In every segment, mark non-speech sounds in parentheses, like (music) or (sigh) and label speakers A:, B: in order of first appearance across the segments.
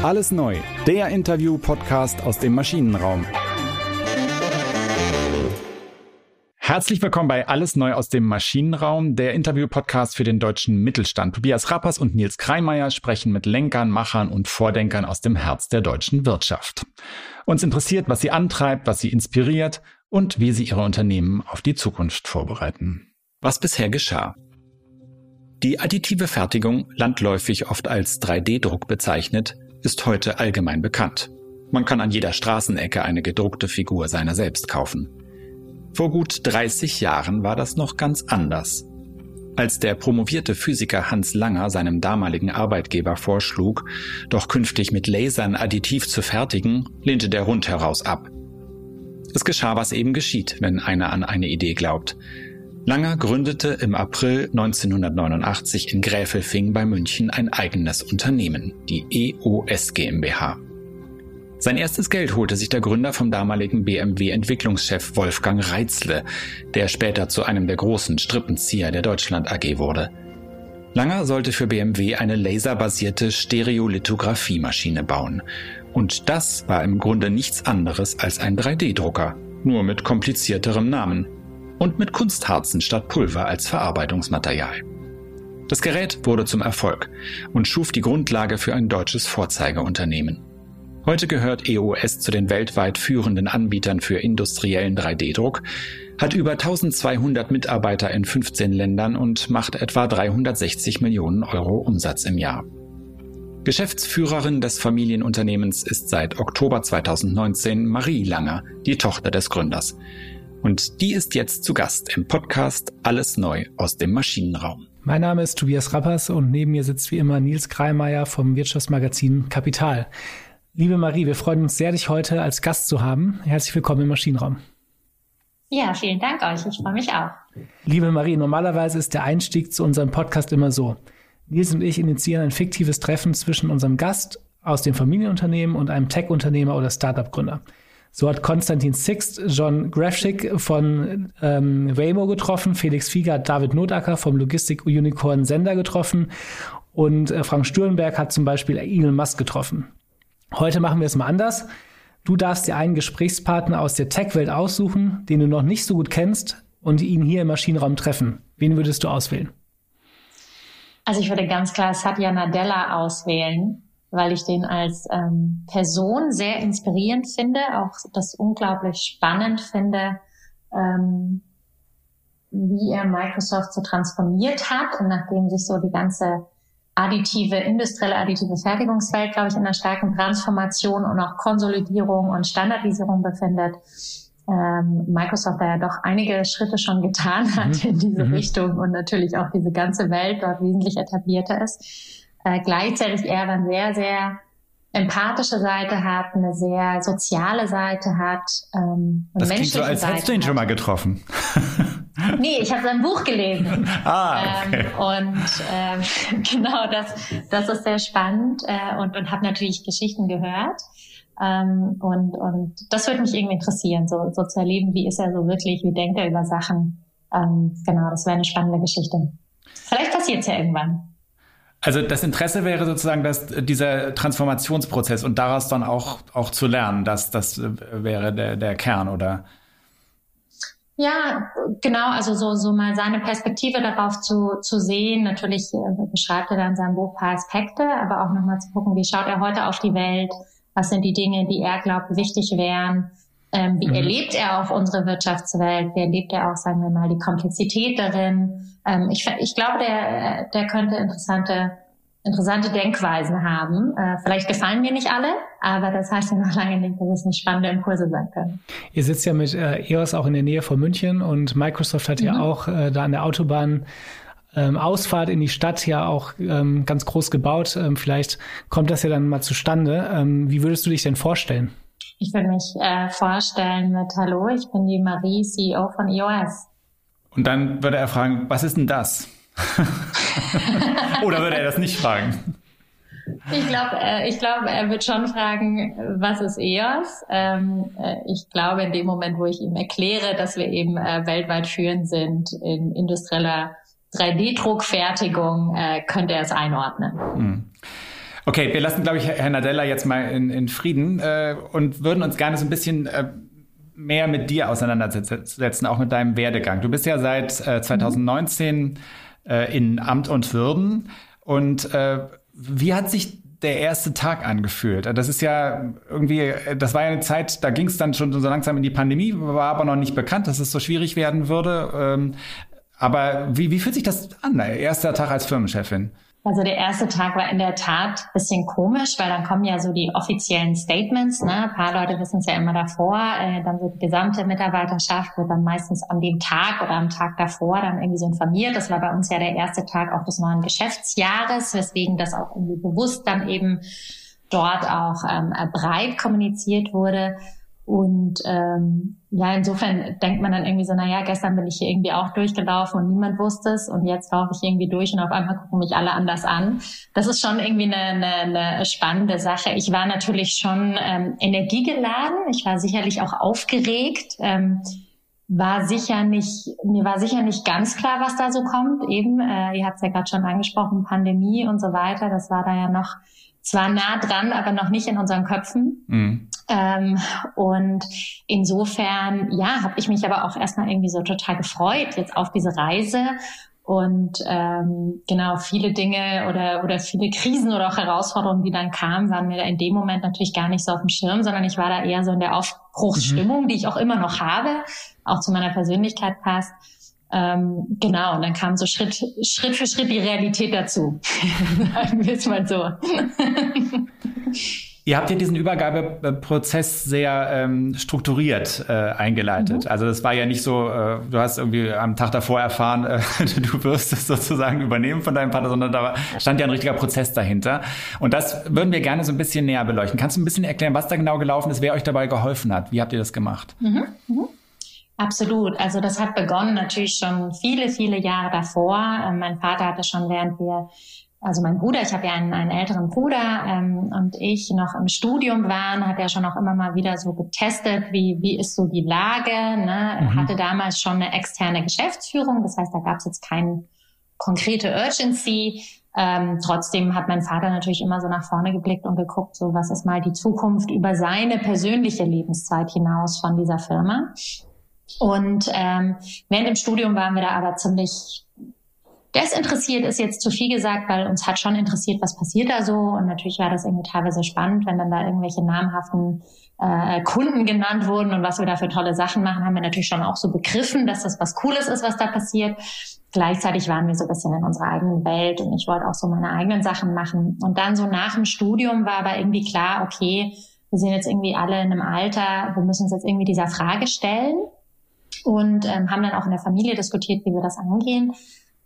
A: Alles neu, der Interview-Podcast aus dem Maschinenraum. Herzlich willkommen bei Alles neu aus dem Maschinenraum, der Interview-Podcast für den deutschen Mittelstand. Tobias Rappers und Nils Kreimeier sprechen mit Lenkern, Machern und Vordenkern aus dem Herz der deutschen Wirtschaft. Uns interessiert, was sie antreibt, was sie inspiriert und wie sie ihre Unternehmen auf die Zukunft vorbereiten. Was bisher geschah. Die additive Fertigung, landläufig oft als 3D-Druck bezeichnet, ist heute allgemein bekannt. Man kann an jeder Straßenecke eine gedruckte Figur seiner selbst kaufen. Vor gut 30 Jahren war das noch ganz anders. Als der promovierte Physiker Hans Langer seinem damaligen Arbeitgeber vorschlug, doch künftig mit Lasern additiv zu fertigen, lehnte der rundheraus ab. Es geschah, was eben geschieht, wenn einer an eine Idee glaubt. Langer gründete im April 1989 in Gräfelfing bei München ein eigenes Unternehmen, die EOS GmbH. Sein erstes Geld holte sich der Gründer vom damaligen BMW-Entwicklungschef Wolfgang Reitzle, der später zu einem der großen Strippenzieher der Deutschland AG wurde. Langer sollte für BMW eine laserbasierte Stereolithographiemaschine bauen. Und das war im Grunde nichts anderes als ein 3D-Drucker, nur mit komplizierterem Namen und mit Kunstharzen statt Pulver als Verarbeitungsmaterial. Das Gerät wurde zum Erfolg und schuf die Grundlage für ein deutsches Vorzeigeunternehmen. Heute gehört EOS zu den weltweit führenden Anbietern für industriellen 3D-Druck, hat über 1200 Mitarbeiter in 15 Ländern und macht etwa 360 Millionen Euro Umsatz im Jahr. Geschäftsführerin des Familienunternehmens ist seit Oktober 2019 Marie Langer, die Tochter des Gründers. Und die ist jetzt zu Gast im Podcast Alles Neu aus dem Maschinenraum.
B: Mein Name ist Tobias Rappers und neben mir sitzt wie immer Nils Kreimeier vom Wirtschaftsmagazin Kapital. Liebe Marie, wir freuen uns sehr, dich heute als Gast zu haben. Herzlich willkommen im Maschinenraum.
C: Ja, vielen Dank euch. Ich freue mich auch.
B: Liebe Marie, normalerweise ist der Einstieg zu unserem Podcast immer so. Nils und ich initiieren ein fiktives Treffen zwischen unserem Gast aus dem Familienunternehmen und einem Tech-Unternehmer oder Startup-Gründer. So hat Konstantin Sixt John Grafschick von ähm, Waymo getroffen, Felix Fieger hat David Notacker vom Logistik-Unicorn Sender getroffen und äh, Frank Stürenberg hat zum Beispiel Elon Musk getroffen. Heute machen wir es mal anders. Du darfst dir einen Gesprächspartner aus der Tech-Welt aussuchen, den du noch nicht so gut kennst und ihn hier im Maschinenraum treffen. Wen würdest du auswählen?
C: Also ich würde ganz klar Satya Nadella auswählen weil ich den als ähm, Person sehr inspirierend finde, auch das unglaublich spannend finde, ähm, wie er Microsoft so transformiert hat und nachdem sich so die ganze additive, industrielle additive Fertigungswelt, glaube ich, in einer starken Transformation und auch Konsolidierung und Standardisierung befindet, ähm, Microsoft da ja doch einige Schritte schon getan hat mhm. in diese mhm. Richtung und natürlich auch diese ganze Welt dort wesentlich etablierter ist äh, gleichzeitig er dann sehr, sehr empathische Seite hat, eine sehr soziale Seite hat.
A: Ähm, das klingt so, als Seite hättest du ihn hat. schon mal getroffen. (laughs)
C: nee, ich habe sein Buch gelesen. (laughs)
A: ah, okay.
C: ähm, und ähm, (laughs) genau, das, das ist sehr spannend äh, und, und habe natürlich Geschichten gehört. Ähm, und, und das würde mich irgendwie interessieren, so, so zu erleben, wie ist er so wirklich, wie denkt er über Sachen. Ähm, genau, das wäre eine spannende Geschichte. Vielleicht passiert es ja irgendwann.
A: Also das Interesse wäre sozusagen, dass dieser Transformationsprozess und daraus dann auch, auch zu lernen, dass das wäre der, der Kern, oder?
C: Ja, genau, also so, so mal seine Perspektive darauf zu, zu sehen. Natürlich äh, beschreibt er dann in seinem Buch paar Aspekte, aber auch nochmal zu gucken, wie schaut er heute auf die Welt? Was sind die Dinge, die er glaubt wichtig wären? Ähm, wie mhm. erlebt er auch unsere Wirtschaftswelt? Wie erlebt er auch, sagen wir mal, die Komplexität darin? Ähm, ich, ich glaube, der, der könnte interessante, interessante Denkweisen haben. Äh, vielleicht gefallen mir nicht alle, aber das heißt ja noch lange nicht, dass es nicht spannende Impulse sein können.
B: Ihr sitzt ja mit äh, EOS auch in der Nähe von München und Microsoft hat mhm. ja auch äh, da an der Autobahn ähm, Ausfahrt in die Stadt ja auch ähm, ganz groß gebaut. Ähm, vielleicht kommt das ja dann mal zustande. Ähm, wie würdest du dich denn vorstellen?
C: Ich würde mich äh, vorstellen mit Hallo, ich bin die Marie, CEO von EOS.
A: Und dann würde er fragen, was ist denn das? (laughs) Oder würde er das nicht fragen?
C: Ich glaube, äh, ich glaube, er wird schon fragen, was ist EOS? Ähm, äh, ich glaube, in dem Moment, wo ich ihm erkläre, dass wir eben äh, weltweit führend sind in industrieller 3D-Druckfertigung, äh, könnte er es einordnen. Hm.
A: Okay, wir lassen, glaube ich, Herr Nadella jetzt mal in, in Frieden äh, und würden uns gerne so ein bisschen äh, mehr mit dir auseinandersetzen, auch mit deinem Werdegang. Du bist ja seit äh, 2019 äh, in Amt und Würden. Und äh, wie hat sich der erste Tag angefühlt? Das ist ja irgendwie, das war ja eine Zeit, da ging es dann schon so langsam in die Pandemie, war aber noch nicht bekannt, dass es so schwierig werden würde. Ähm, aber wie, wie fühlt sich das an, erster Tag als Firmenchefin?
C: Also der erste Tag war in der Tat bisschen komisch, weil dann kommen ja so die offiziellen Statements. Ne? Ein paar Leute wissen es ja immer davor. Äh, dann wird die gesamte Mitarbeiterschaft wird dann meistens an dem Tag oder am Tag davor dann irgendwie so informiert. Das war bei uns ja der erste Tag auch des neuen Geschäftsjahres, weswegen das auch irgendwie bewusst dann eben dort auch ähm, breit kommuniziert wurde. Und ähm, ja, insofern denkt man dann irgendwie so, na ja, gestern bin ich hier irgendwie auch durchgelaufen und niemand wusste es und jetzt laufe ich irgendwie durch und auf einmal gucken mich alle anders an. Das ist schon irgendwie eine, eine, eine spannende Sache. Ich war natürlich schon ähm, energiegeladen, ich war sicherlich auch aufgeregt. Ähm, war sicher nicht, mir war sicher nicht ganz klar, was da so kommt. Eben, äh, ihr habt es ja gerade schon angesprochen, Pandemie und so weiter. Das war da ja noch zwar nah dran, aber noch nicht in unseren Köpfen. Mhm. Ähm, und insofern, ja, habe ich mich aber auch erstmal irgendwie so total gefreut jetzt auf diese Reise. Und ähm, genau, viele Dinge oder, oder viele Krisen oder auch Herausforderungen, die dann kamen, waren mir in dem Moment natürlich gar nicht so auf dem Schirm, sondern ich war da eher so in der Aufbruchsstimmung, mhm. die ich auch immer noch habe, auch zu meiner Persönlichkeit passt. Ähm, genau, und dann kam so Schritt, Schritt für Schritt die Realität dazu. (laughs) Sagen wir es mal so.
A: Ihr habt ja diesen Übergabeprozess sehr ähm, strukturiert äh, eingeleitet. Mhm. Also es war ja nicht so, äh, du hast irgendwie am Tag davor erfahren, äh, (laughs) du wirst es sozusagen übernehmen von deinem Vater, sondern da stand ja ein richtiger Prozess dahinter. Und das würden wir gerne so ein bisschen näher beleuchten. Kannst du ein bisschen erklären, was da genau gelaufen ist, wer euch dabei geholfen hat? Wie habt ihr das gemacht? Mhm. Mhm.
C: Absolut. Also das hat begonnen natürlich schon viele, viele Jahre davor. Ähm, mein Vater hatte schon, während wir, also mein Bruder, ich habe ja einen, einen älteren Bruder ähm, und ich noch im Studium waren, hat er schon auch immer mal wieder so getestet, wie, wie ist so die Lage. Ne? Mhm. Er hatte damals schon eine externe Geschäftsführung, das heißt, da gab es jetzt keine konkrete Urgency. Ähm, trotzdem hat mein Vater natürlich immer so nach vorne geblickt und geguckt, so was ist mal die Zukunft über seine persönliche Lebenszeit hinaus von dieser Firma. Und ähm, während dem Studium waren wir da aber ziemlich desinteressiert, ist jetzt zu viel gesagt, weil uns hat schon interessiert, was passiert da so. Und natürlich war das irgendwie teilweise spannend, wenn dann da irgendwelche namhaften äh, Kunden genannt wurden und was wir da für tolle Sachen machen, haben wir natürlich schon auch so begriffen, dass das was Cooles ist, was da passiert. Gleichzeitig waren wir so ein bisschen in unserer eigenen Welt und ich wollte auch so meine eigenen Sachen machen. Und dann so nach dem Studium war aber irgendwie klar, okay, wir sind jetzt irgendwie alle in einem Alter, wir müssen uns jetzt irgendwie dieser Frage stellen und ähm, haben dann auch in der Familie diskutiert, wie wir das angehen.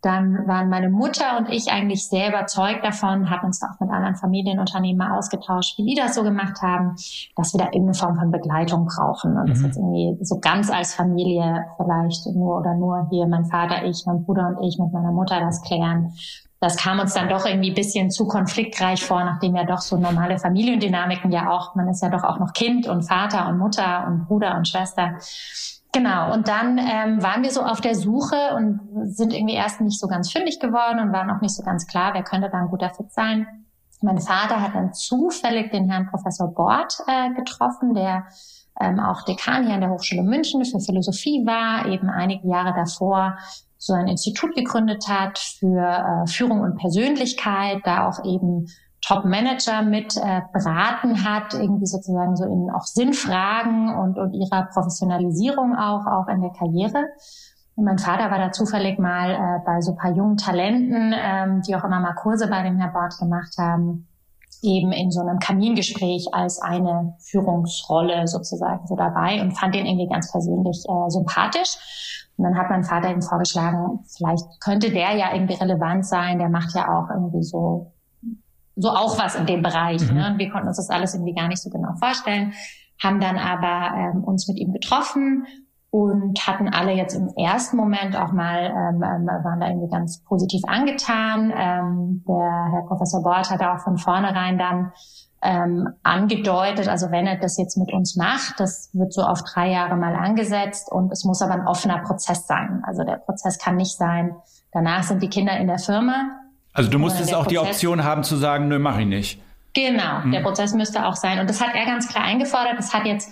C: Dann waren meine Mutter und ich eigentlich sehr überzeugt davon, haben uns auch mit anderen Familienunternehmen mal ausgetauscht, wie die das so gemacht haben, dass wir da irgendeine Form von Begleitung brauchen. Und mhm. das jetzt irgendwie so ganz als Familie vielleicht nur oder nur hier mein Vater, ich, mein Bruder und ich mit meiner Mutter das klären. Das kam uns dann doch irgendwie ein bisschen zu konfliktreich vor, nachdem ja doch so normale Familiendynamiken ja auch, man ist ja doch auch noch Kind und Vater und Mutter und Bruder und Schwester. Genau, und dann ähm, waren wir so auf der Suche und sind irgendwie erst nicht so ganz fündig geworden und waren auch nicht so ganz klar, wer könnte da ein guter Fit sein. Mein Vater hat dann zufällig den Herrn Professor Bort äh, getroffen, der ähm, auch Dekan hier an der Hochschule München für Philosophie war, eben einige Jahre davor so ein Institut gegründet hat für äh, Führung und Persönlichkeit, da auch eben Top-Manager mit äh, beraten hat, irgendwie sozusagen so in auch Sinnfragen und, und ihrer Professionalisierung auch, auch in der Karriere. Und mein Vater war da zufällig mal äh, bei so paar jungen Talenten, ähm, die auch immer mal Kurse bei dem Herr Bort gemacht haben, eben in so einem Kamingespräch als eine Führungsrolle sozusagen so dabei und fand den irgendwie ganz persönlich äh, sympathisch. Und dann hat mein Vater ihm vorgeschlagen, vielleicht könnte der ja irgendwie relevant sein, der macht ja auch irgendwie so so auch was in dem Bereich. Mhm. Ne? Und wir konnten uns das alles irgendwie gar nicht so genau vorstellen, haben dann aber ähm, uns mit ihm getroffen und hatten alle jetzt im ersten Moment auch mal, ähm, ähm, waren da irgendwie ganz positiv angetan. Ähm, der Herr Professor Bort hat auch von vornherein dann ähm, angedeutet, also wenn er das jetzt mit uns macht, das wird so auf drei Jahre mal angesetzt und es muss aber ein offener Prozess sein. Also der Prozess kann nicht sein, danach sind die Kinder in der Firma,
A: also du musstest auch Prozess, die Option haben zu sagen, nö, mach ich nicht.
C: Genau, mhm. der Prozess müsste auch sein. Und das hat er ganz klar eingefordert. Das hat jetzt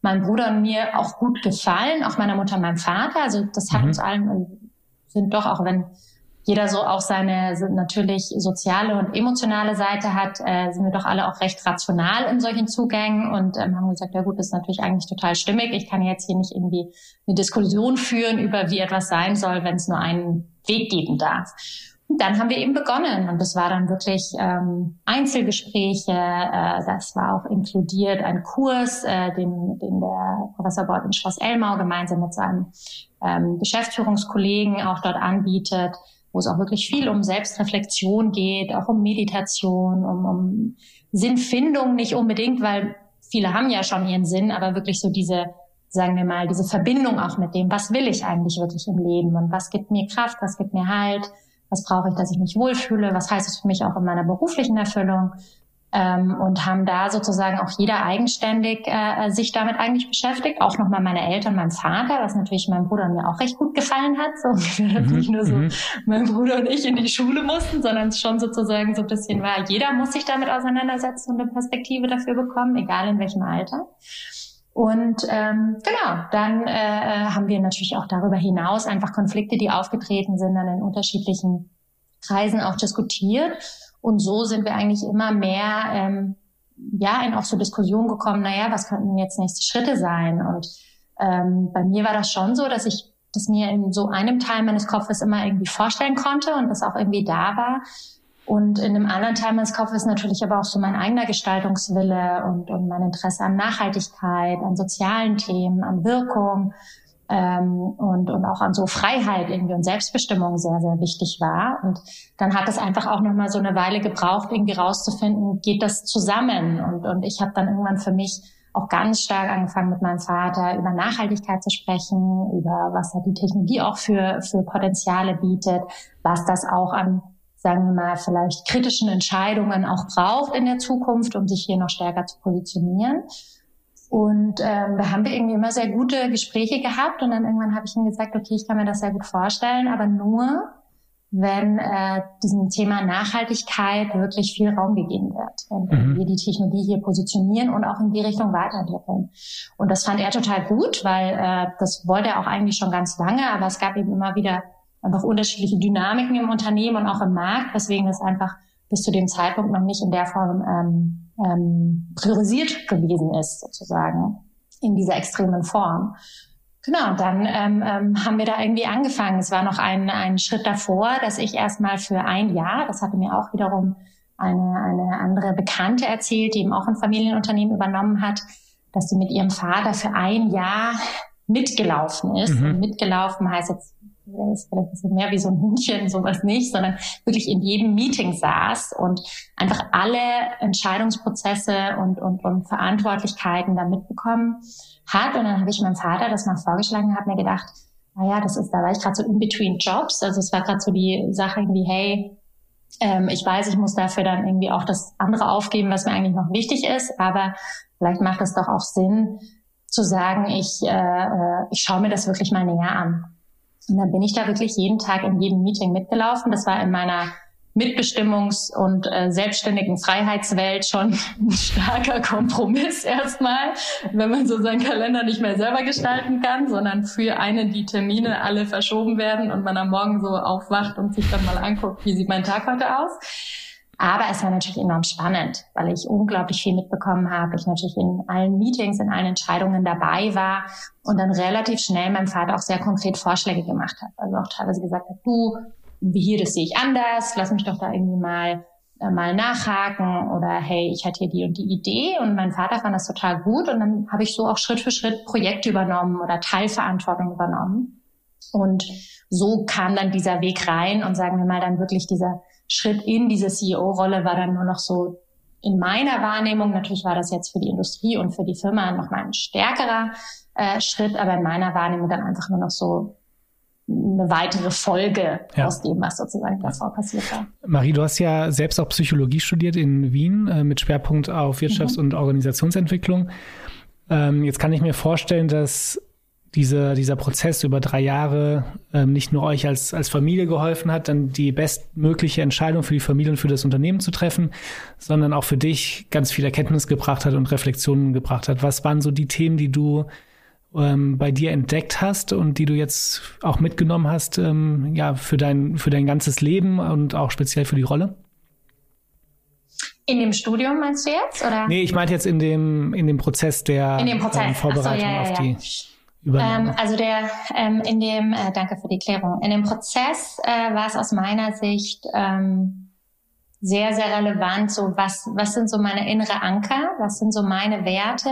C: meinem Bruder und mir auch gut gefallen, auch meiner Mutter und meinem Vater. Also das hat mhm. uns allen, sind doch, auch wenn jeder so auch seine natürlich soziale und emotionale Seite hat, äh, sind wir doch alle auch recht rational in solchen Zugängen und ähm, haben gesagt, ja gut, das ist natürlich eigentlich total stimmig. Ich kann jetzt hier nicht irgendwie eine Diskussion führen über, wie etwas sein soll, wenn es nur einen Weg geben darf. Dann haben wir eben begonnen und das war dann wirklich ähm, Einzelgespräche, äh, das war auch inkludiert ein Kurs, äh, den, den der Professor Bort in Schloss Elmau gemeinsam mit seinem ähm, Geschäftsführungskollegen auch dort anbietet wo es auch wirklich viel um Selbstreflexion geht, auch um Meditation, um, um Sinnfindung nicht unbedingt, weil viele haben ja schon ihren Sinn, aber wirklich so diese, sagen wir mal, diese Verbindung auch mit dem, was will ich eigentlich wirklich im Leben und was gibt mir Kraft, was gibt mir Halt, was brauche ich, dass ich mich wohlfühle, was heißt es für mich auch in meiner beruflichen Erfüllung ähm, und haben da sozusagen auch jeder eigenständig äh, sich damit eigentlich beschäftigt. Auch nochmal meine Eltern, mein Vater, was natürlich meinem Bruder und mir auch recht gut gefallen hat. So (laughs) mhm. nicht nur so mhm. mein Bruder und ich in die Schule mussten, sondern es schon sozusagen so ein bisschen war, jeder muss sich damit auseinandersetzen und eine Perspektive dafür bekommen, egal in welchem Alter. Und ähm, genau, dann äh, äh haben wir natürlich auch darüber hinaus einfach Konflikte, die aufgetreten sind, dann in unterschiedlichen Kreisen auch diskutiert und so sind wir eigentlich immer mehr ähm, ja in auch so Diskussionen gekommen, naja, was könnten jetzt nächste Schritte sein? Und ähm, bei mir war das schon so, dass ich das mir in so einem Teil meines Kopfes immer irgendwie vorstellen konnte und das auch irgendwie da war. Und in einem anderen Teil meines Kopfes natürlich aber auch so mein eigener Gestaltungswille und, und mein Interesse an Nachhaltigkeit, an sozialen Themen, an Wirkung ähm, und, und auch an so Freiheit irgendwie und Selbstbestimmung sehr, sehr wichtig war. Und dann hat es einfach auch nochmal so eine Weile gebraucht, irgendwie rauszufinden, geht das zusammen? Und, und ich habe dann irgendwann für mich auch ganz stark angefangen mit meinem Vater über Nachhaltigkeit zu sprechen, über was halt die Technologie auch für, für Potenziale bietet, was das auch an, sagen wir mal, vielleicht kritischen Entscheidungen auch braucht in der Zukunft, um sich hier noch stärker zu positionieren. Und ähm, da haben wir irgendwie immer sehr gute Gespräche gehabt und dann irgendwann habe ich ihm gesagt, okay, ich kann mir das sehr gut vorstellen, aber nur, wenn äh, diesem Thema Nachhaltigkeit wirklich viel Raum gegeben wird und mhm. wir die Technologie hier positionieren und auch in die Richtung weiterentwickeln. Und das fand er total gut, weil äh, das wollte er auch eigentlich schon ganz lange, aber es gab eben immer wieder einfach unterschiedliche Dynamiken im Unternehmen und auch im Markt, weswegen es einfach bis zu dem Zeitpunkt noch nicht in der Form ähm, ähm, priorisiert gewesen ist, sozusagen, in dieser extremen Form. Genau, dann ähm, ähm, haben wir da irgendwie angefangen. Es war noch ein, ein Schritt davor, dass ich erstmal für ein Jahr, das hatte mir auch wiederum eine, eine andere Bekannte erzählt, die eben auch ein Familienunternehmen übernommen hat, dass sie mit ihrem Vater für ein Jahr mitgelaufen ist. Mhm. Mitgelaufen heißt jetzt ist vielleicht ein bisschen mehr wie so ein Hündchen, sowas nicht, sondern wirklich in jedem Meeting saß und einfach alle Entscheidungsprozesse und, und, und Verantwortlichkeiten da mitbekommen hat. Und dann habe ich meinem Vater das mal vorgeschlagen, habe mir gedacht, naja, das ist, da war ich gerade so in between Jobs. Also es war gerade so die Sache irgendwie, hey, ähm, ich weiß, ich muss dafür dann irgendwie auch das andere aufgeben, was mir eigentlich noch wichtig ist, aber vielleicht macht es doch auch Sinn zu sagen, ich, äh, äh ich schaue mir das wirklich mal näher an. Und dann bin ich da wirklich jeden Tag in jedem Meeting mitgelaufen. Das war in meiner Mitbestimmungs- und äh, selbstständigen Freiheitswelt schon ein starker Kompromiss erstmal, wenn man so seinen Kalender nicht mehr selber gestalten kann, sondern für einen die Termine alle verschoben werden und man am Morgen so aufwacht und sich dann mal anguckt, wie sieht mein Tag heute aus. Aber es war natürlich enorm spannend, weil ich unglaublich viel mitbekommen habe. Ich natürlich in allen Meetings, in allen Entscheidungen dabei war und dann relativ schnell meinem Vater auch sehr konkret Vorschläge gemacht hat. Also auch teilweise gesagt hat, du, wie hier, das sehe ich anders, lass mich doch da irgendwie mal äh, mal nachhaken oder hey, ich hatte hier die und die Idee und mein Vater fand das total gut und dann habe ich so auch Schritt für Schritt Projekte übernommen oder Teilverantwortung übernommen. Und so kam dann dieser Weg rein und sagen wir mal dann wirklich dieser Schritt in diese CEO-Rolle war dann nur noch so in meiner Wahrnehmung, natürlich war das jetzt für die Industrie und für die Firma nochmal ein stärkerer äh, Schritt, aber in meiner Wahrnehmung dann einfach nur noch so eine weitere Folge ja. aus dem, was sozusagen davor passiert war.
B: Marie, du hast ja selbst auch Psychologie studiert in Wien äh, mit Schwerpunkt auf Wirtschafts- mhm. und Organisationsentwicklung. Ähm, jetzt kann ich mir vorstellen, dass diese, dieser Prozess über drei Jahre ähm, nicht nur euch als, als Familie geholfen hat, dann die bestmögliche Entscheidung für die Familie und für das Unternehmen zu treffen, sondern auch für dich ganz viel Erkenntnis gebracht hat und Reflexionen gebracht hat. Was waren so die Themen, die du ähm, bei dir entdeckt hast und die du jetzt auch mitgenommen hast, ähm, ja, für dein, für dein ganzes Leben und auch speziell für die Rolle?
C: In dem Studium meinst du jetzt? Oder?
B: Nee, ich meinte jetzt in dem, in dem Prozess der
C: dem Prozess.
B: Ähm, Vorbereitung so, ja, ja. auf die
C: ähm, also der ähm, in dem äh, danke für die Klärung. In dem Prozess äh, war es aus meiner Sicht ähm, sehr sehr relevant. So was was sind so meine innere Anker? Was sind so meine Werte?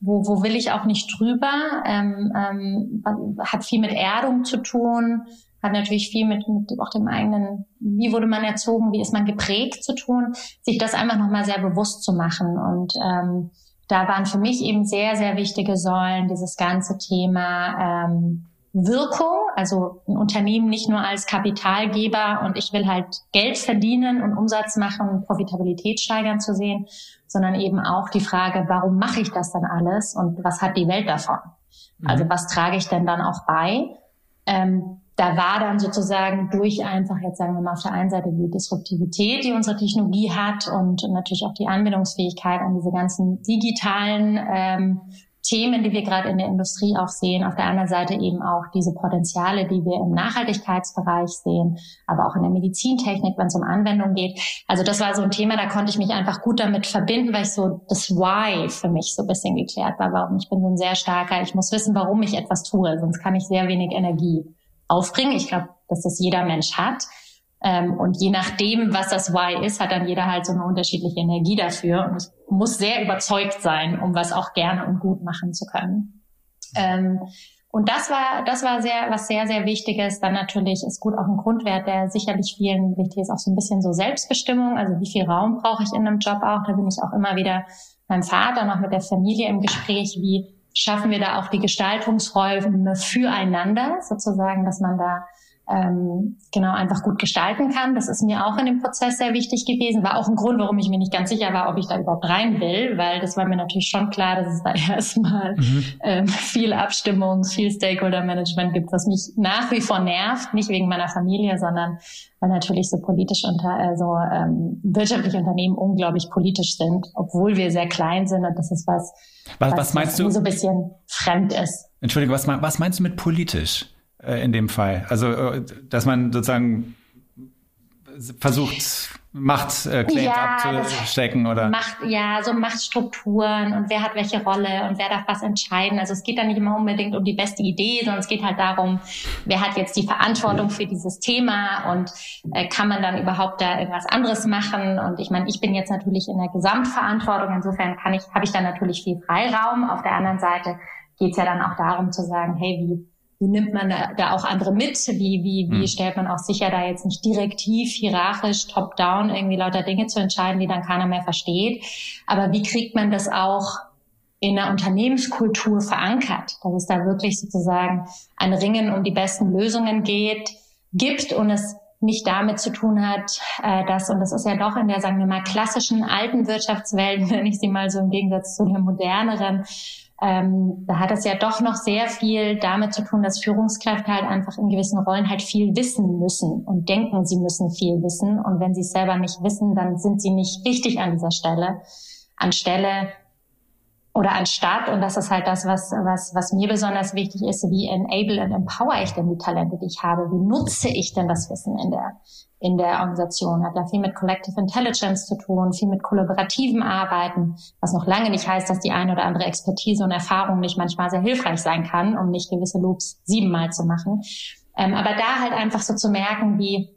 C: Wo wo will ich auch nicht drüber? Ähm, ähm, hat viel mit Erdung zu tun. Hat natürlich viel mit, mit auch dem eigenen, wie wurde man erzogen, wie ist man geprägt zu tun, sich das einfach nochmal sehr bewusst zu machen und ähm, da waren für mich eben sehr, sehr wichtige Säulen dieses ganze Thema ähm, Wirkung, also ein Unternehmen nicht nur als Kapitalgeber und ich will halt Geld verdienen und Umsatz machen und Profitabilität steigern zu sehen, sondern eben auch die Frage, warum mache ich das dann alles und was hat die Welt davon? Also mhm. was trage ich denn dann auch bei? Ähm, da war dann sozusagen durch einfach jetzt sagen wir mal auf der einen Seite die Disruptivität, die unsere Technologie hat und natürlich auch die Anwendungsfähigkeit an diese ganzen digitalen ähm, Themen, die wir gerade in der Industrie auch sehen. Auf der anderen Seite eben auch diese Potenziale, die wir im Nachhaltigkeitsbereich sehen, aber auch in der Medizintechnik, wenn es um Anwendung geht. Also das war so ein Thema, da konnte ich mich einfach gut damit verbinden, weil ich so das Why für mich so ein bisschen geklärt war. Warum ich bin so ein sehr starker, ich muss wissen, warum ich etwas tue, sonst kann ich sehr wenig Energie aufbringen. Ich glaube, dass das jeder Mensch hat. Ähm, und je nachdem, was das Why ist, hat dann jeder halt so eine unterschiedliche Energie dafür und muss sehr überzeugt sein, um was auch gerne und gut machen zu können. Ähm, und das war, das war sehr, was sehr, sehr Wichtiges. Dann natürlich ist gut auch ein Grundwert, der sicherlich vielen wichtig ist, auch so ein bisschen so Selbstbestimmung. Also wie viel Raum brauche ich in einem Job auch? Da bin ich auch immer wieder meinem Vater noch mit der Familie im Gespräch, wie schaffen wir da auch die Gestaltungsräume füreinander, sozusagen, dass man da ähm, genau einfach gut gestalten kann. Das ist mir auch in dem Prozess sehr wichtig gewesen. War auch ein Grund, warum ich mir nicht ganz sicher war, ob ich da überhaupt rein will, weil das war mir natürlich schon klar, dass es da (laughs) erstmal mhm. ähm, viel Abstimmung, viel Stakeholder-Management gibt, was mich nach wie vor nervt, nicht wegen meiner Familie, sondern weil natürlich so politisch unter, also ähm, wirtschaftliche Unternehmen unglaublich politisch sind, obwohl wir sehr klein sind und das ist was,
A: was, was, was meinst du?
C: so ein bisschen fremd ist.
A: Entschuldige, was, was meinst du mit politisch? Äh, in dem Fall. Also, äh, dass man sozusagen versucht, Machtclaims äh, ja, abzustecken oder
C: Macht, ja, so Machtstrukturen und wer hat welche Rolle und wer darf was entscheiden. Also es geht da nicht immer unbedingt um die beste Idee, sondern es geht halt darum, wer hat jetzt die Verantwortung für dieses Thema und äh, kann man dann überhaupt da irgendwas anderes machen. Und ich meine, ich bin jetzt natürlich in der Gesamtverantwortung, insofern kann ich, habe ich da natürlich viel Freiraum. Auf der anderen Seite geht es ja dann auch darum zu sagen, hey, wie wie nimmt man da, da auch andere mit? Wie, wie, wie mhm. stellt man auch sicher, da jetzt nicht direktiv, hierarchisch, top-down irgendwie lauter Dinge zu entscheiden, die dann keiner mehr versteht? Aber wie kriegt man das auch in der Unternehmenskultur verankert, dass es da wirklich sozusagen ein Ringen um die besten Lösungen geht, gibt und es nicht damit zu tun hat, äh, dass, und das ist ja doch in der, sagen wir mal, klassischen alten Wirtschaftswelt, (laughs) wenn ich sie mal so im Gegensatz zu der moderneren, ähm, da hat es ja doch noch sehr viel damit zu tun, dass Führungskräfte halt einfach in gewissen Rollen halt viel wissen müssen und denken, sie müssen viel wissen. Und wenn sie es selber nicht wissen, dann sind sie nicht richtig an dieser Stelle. Anstelle oder anstatt, und das ist halt das, was, was, was mir besonders wichtig ist, wie enable und empower ich denn die Talente, die ich habe? Wie nutze ich denn das Wissen in der, in der Organisation? Hat ja viel mit Collective Intelligence zu tun, viel mit kollaborativem Arbeiten, was noch lange nicht heißt, dass die eine oder andere Expertise und Erfahrung nicht manchmal sehr hilfreich sein kann, um nicht gewisse Loops siebenmal zu machen. Ähm, aber da halt einfach so zu merken, wie,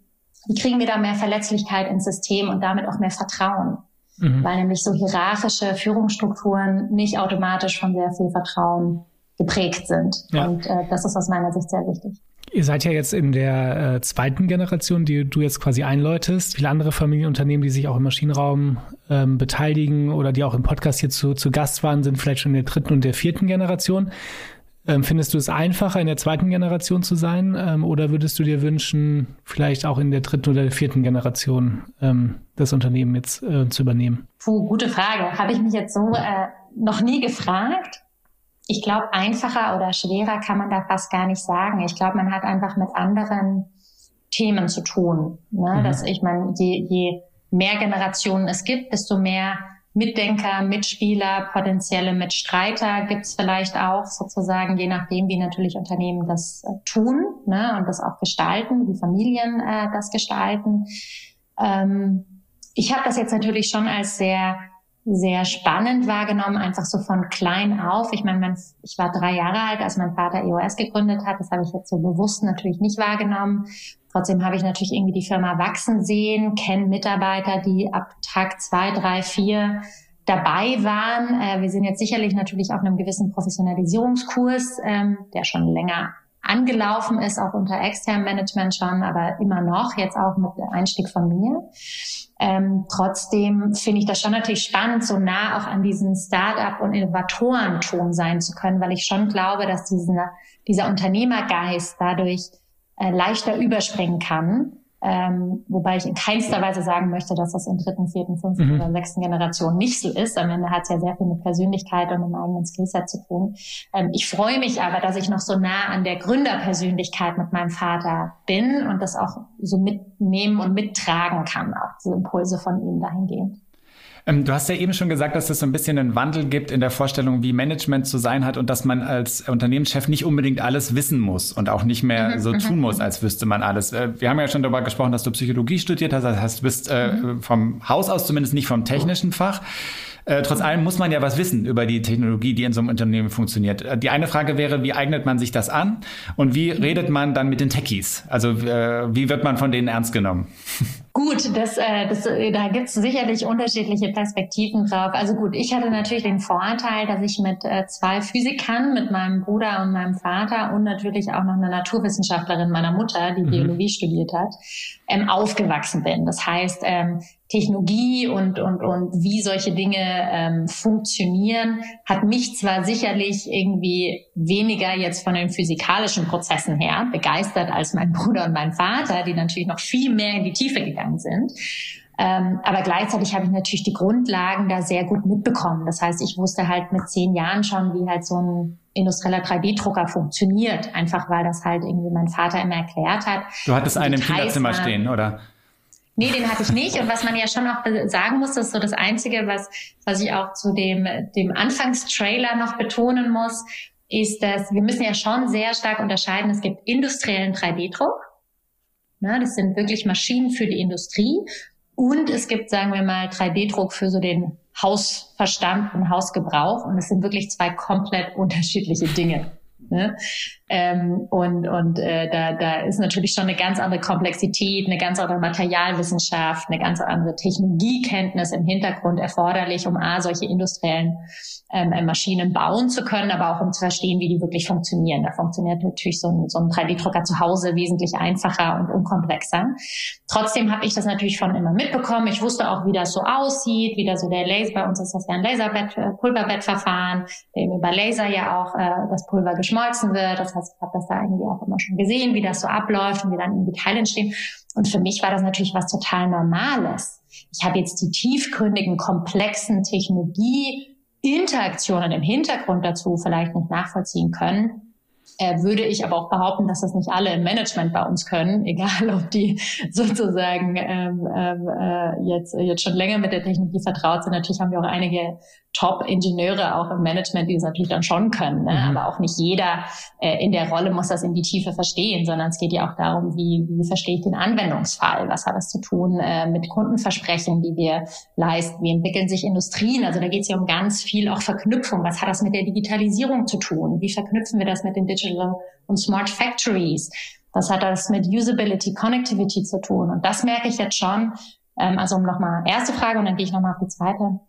C: wie kriegen wir da mehr Verletzlichkeit ins System und damit auch mehr Vertrauen? mhm. weil nämlich so hierarchische Führungsstrukturen nicht automatisch von sehr viel Vertrauen geprägt sind. Ja. Und äh, das ist aus meiner Sicht sehr wichtig.
B: Ihr seid ja jetzt in der äh, zweiten Generation, die du jetzt quasi einläutest. Viele andere Familienunternehmen, die sich auch im Maschinenraum ähm, beteiligen oder die auch im Podcast hier zu, zu Gast waren, sind vielleicht schon in der dritten und der vierten Generation. Ähm, findest du es einfacher, in der zweiten Generation zu sein? Ähm, oder würdest du dir wünschen, vielleicht auch in der dritten oder der vierten Generation ähm, das Unternehmen jetzt äh, zu übernehmen?
C: Puh, gute Frage. Habe ich mich jetzt so äh, noch nie gefragt. Ich glaube, einfacher oder schwerer kann man da fast gar nicht sagen. Ich glaube, man hat einfach mit anderen Themen zu tun. Ne? Mhm. Dass ich meine, je, je mehr Generationen es gibt, desto mehr Mitdenker, Mitspieler, potenzielle Mitstreiter gibt es vielleicht auch sozusagen, je nachdem, wie natürlich Unternehmen das äh, tun ne, und das auch gestalten, wie Familien äh, das gestalten. Ähm, ich habe das jetzt natürlich schon als sehr sehr spannend wahrgenommen, einfach so von klein auf. Ich meine, mein, ich war drei Jahre alt, als mein Vater EOS gegründet hat. Das habe ich jetzt so bewusst natürlich nicht wahrgenommen. Trotzdem habe ich natürlich irgendwie die Firma wachsen sehen, kenne Mitarbeiter, die ab Tag zwei, drei, vier dabei waren. Äh, wir sind jetzt sicherlich natürlich auf einem gewissen Professionalisierungskurs, ähm, der schon länger angelaufen ist, auch unter externem Management schon, aber immer noch, jetzt auch mit Einstieg von mir. Ähm, trotzdem finde ich das schon natürlich spannend, so nah auch an diesen Start-up und Innovatorentum sein zu können, weil ich schon glaube, dass diesen, dieser Unternehmergeist dadurch äh, leichter überspringen kann. Ähm, wobei ich in keinster Weise sagen möchte, dass das in dritten, vierten, fünften mhm. oder sechsten Generation nicht so ist. Am Ende hat es ja sehr viel mit Persönlichkeit und einem eigenen Skillset zu tun. Ähm, ich freue mich aber, dass ich noch so nah an der Gründerpersönlichkeit mit meinem Vater bin und das auch so mitnehmen und mittragen kann, auch diese Impulse von ihm dahingehend.
A: Ähm, du hast ja eben schon gesagt, dass es so ein bisschen einen Wandel gibt in der Vorstellung, wie Management zu sein hat und dass man als Unternehmenschef nicht unbedingt alles wissen muss und auch nicht mehr mhm, so mhm, tun muss, mhm. als wüsste man alles. Äh, wir haben ja schon darüber gesprochen, dass du Psychologie studiert hast, das heißt, du bist äh, vom Haus aus zumindest nicht vom technischen Fach. Äh, trotz allem muss man ja was wissen über die Technologie, die in so einem Unternehmen funktioniert. Äh, die eine Frage wäre, wie eignet man sich das an und wie redet man dann mit den Techies? Also äh, wie wird man von denen ernst genommen? (laughs)
C: Gut, das, äh, das, äh, da gibt's sicherlich unterschiedliche Perspektiven drauf. Also gut, ich hatte natürlich den Vorteil, dass ich mit äh, zwei Physikern, mit meinem Bruder und meinem Vater und natürlich auch noch einer Naturwissenschaftlerin meiner Mutter, die mhm. Biologie studiert hat, ähm, aufgewachsen bin. Das heißt, ähm, Technologie und, und, und wie solche Dinge ähm, funktionieren, hat mich zwar sicherlich irgendwie weniger jetzt von den physikalischen Prozessen her begeistert als mein (laughs) Bruder und mein Vater, die natürlich noch viel mehr in die Tiefe gegangen sind. Ähm, aber gleichzeitig habe ich natürlich die Grundlagen da sehr gut mitbekommen. Das heißt, ich wusste halt mit zehn Jahren schon, wie halt so ein industrieller 3D-Drucker funktioniert. Einfach weil das halt irgendwie mein Vater immer erklärt hat.
A: Du hattest einen im Kinderzimmer stehen, oder?
C: Nee, den hatte ich nicht. Und was man ja schon auch sagen muss, das ist so das Einzige, was, was ich auch zu dem, dem Anfangstrailer noch betonen muss, ist, dass wir müssen ja schon sehr stark unterscheiden. Es gibt industriellen 3D-Druck. Ne, das sind wirklich Maschinen für die Industrie. Und es gibt, sagen wir mal, 3D-Druck für so den Hausverstand und Hausgebrauch. Und es sind wirklich zwei komplett unterschiedliche Dinge. Ne? Ähm, und und äh, da, da ist natürlich schon eine ganz andere Komplexität, eine ganz andere Materialwissenschaft, eine ganz andere Technologiekenntnis im Hintergrund erforderlich, um A, solche industriellen ähm, äh, Maschinen bauen zu können, aber auch um zu verstehen, wie die wirklich funktionieren. Da funktioniert natürlich so ein, so ein 3D-Drucker zu Hause wesentlich einfacher und unkomplexer. Trotzdem habe ich das natürlich schon immer mitbekommen. Ich wusste auch, wie das so aussieht, wie da so der Laser, bei uns ist das ja ein Laserbett, äh, Pulverbettverfahren, dem über Laser ja auch äh, das Pulver geschmolzen wird. Das heißt, ich habe das da irgendwie auch immer schon gesehen, wie das so abläuft und wie dann irgendwie Teile entstehen. Und für mich war das natürlich was total Normales. Ich habe jetzt die tiefgründigen, komplexen Technologie-Interaktionen im Hintergrund dazu vielleicht nicht nachvollziehen können äh, würde ich aber auch behaupten, dass das nicht alle im Management bei uns können, (laughs) egal ob die sozusagen ähm, ähm, äh, jetzt, jetzt schon länger mit der Technologie vertraut sind. Natürlich haben wir auch einige Top-Ingenieure auch im Management, die das natürlich dann schon können. Ne? Mhm. Aber auch nicht jeder äh, in der Rolle muss das in die Tiefe verstehen, sondern es geht ja auch darum, wie, wie verstehe ich den Anwendungsfall? Was hat das zu tun äh, mit Kundenversprechen, die wir leisten? Wie entwickeln sich Industrien? Also da geht es ja um ganz viel auch Verknüpfung. Was hat das mit der Digitalisierung zu tun? Wie verknüpfen wir das mit den Digital und Smart Factories? Was hat das mit Usability, Connectivity zu tun? Und das merke ich jetzt schon. Ähm, also um nochmal erste Frage und dann gehe ich nochmal auf die zweite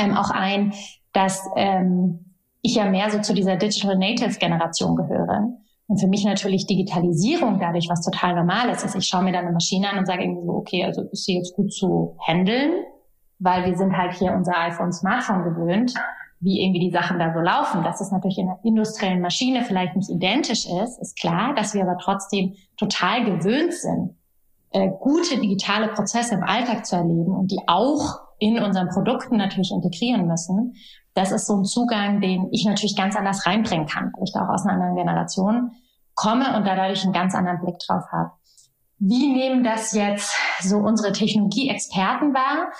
C: ähm, auch ein, dass ähm, ich ja mehr so zu dieser Digital Native Generation gehöre. Und für mich natürlich Digitalisierung dadurch was total Normales ist. Ich schaue mir dann eine Maschine an und sage irgendwie so, okay, also ist sie jetzt gut zu handeln, weil wir sind halt hier unser iPhone Smartphone gewöhnt, wie irgendwie die Sachen da so laufen. Dass es natürlich in einer industriellen Maschine vielleicht nicht identisch ist, ist klar, dass wir aber trotzdem total gewöhnt sind, äh, gute digitale Prozesse im Alltag zu erleben und die auch in unseren Produkten natürlich integrieren müssen, das ist so ein Zugang, den ich natürlich ganz anders reinbringen kann, weil ich da auch aus einer anderen Generation komme und da dadurch einen ganz anderen Blick drauf habe. Wie nehmen das jetzt so unsere Technologie-Experten wahr?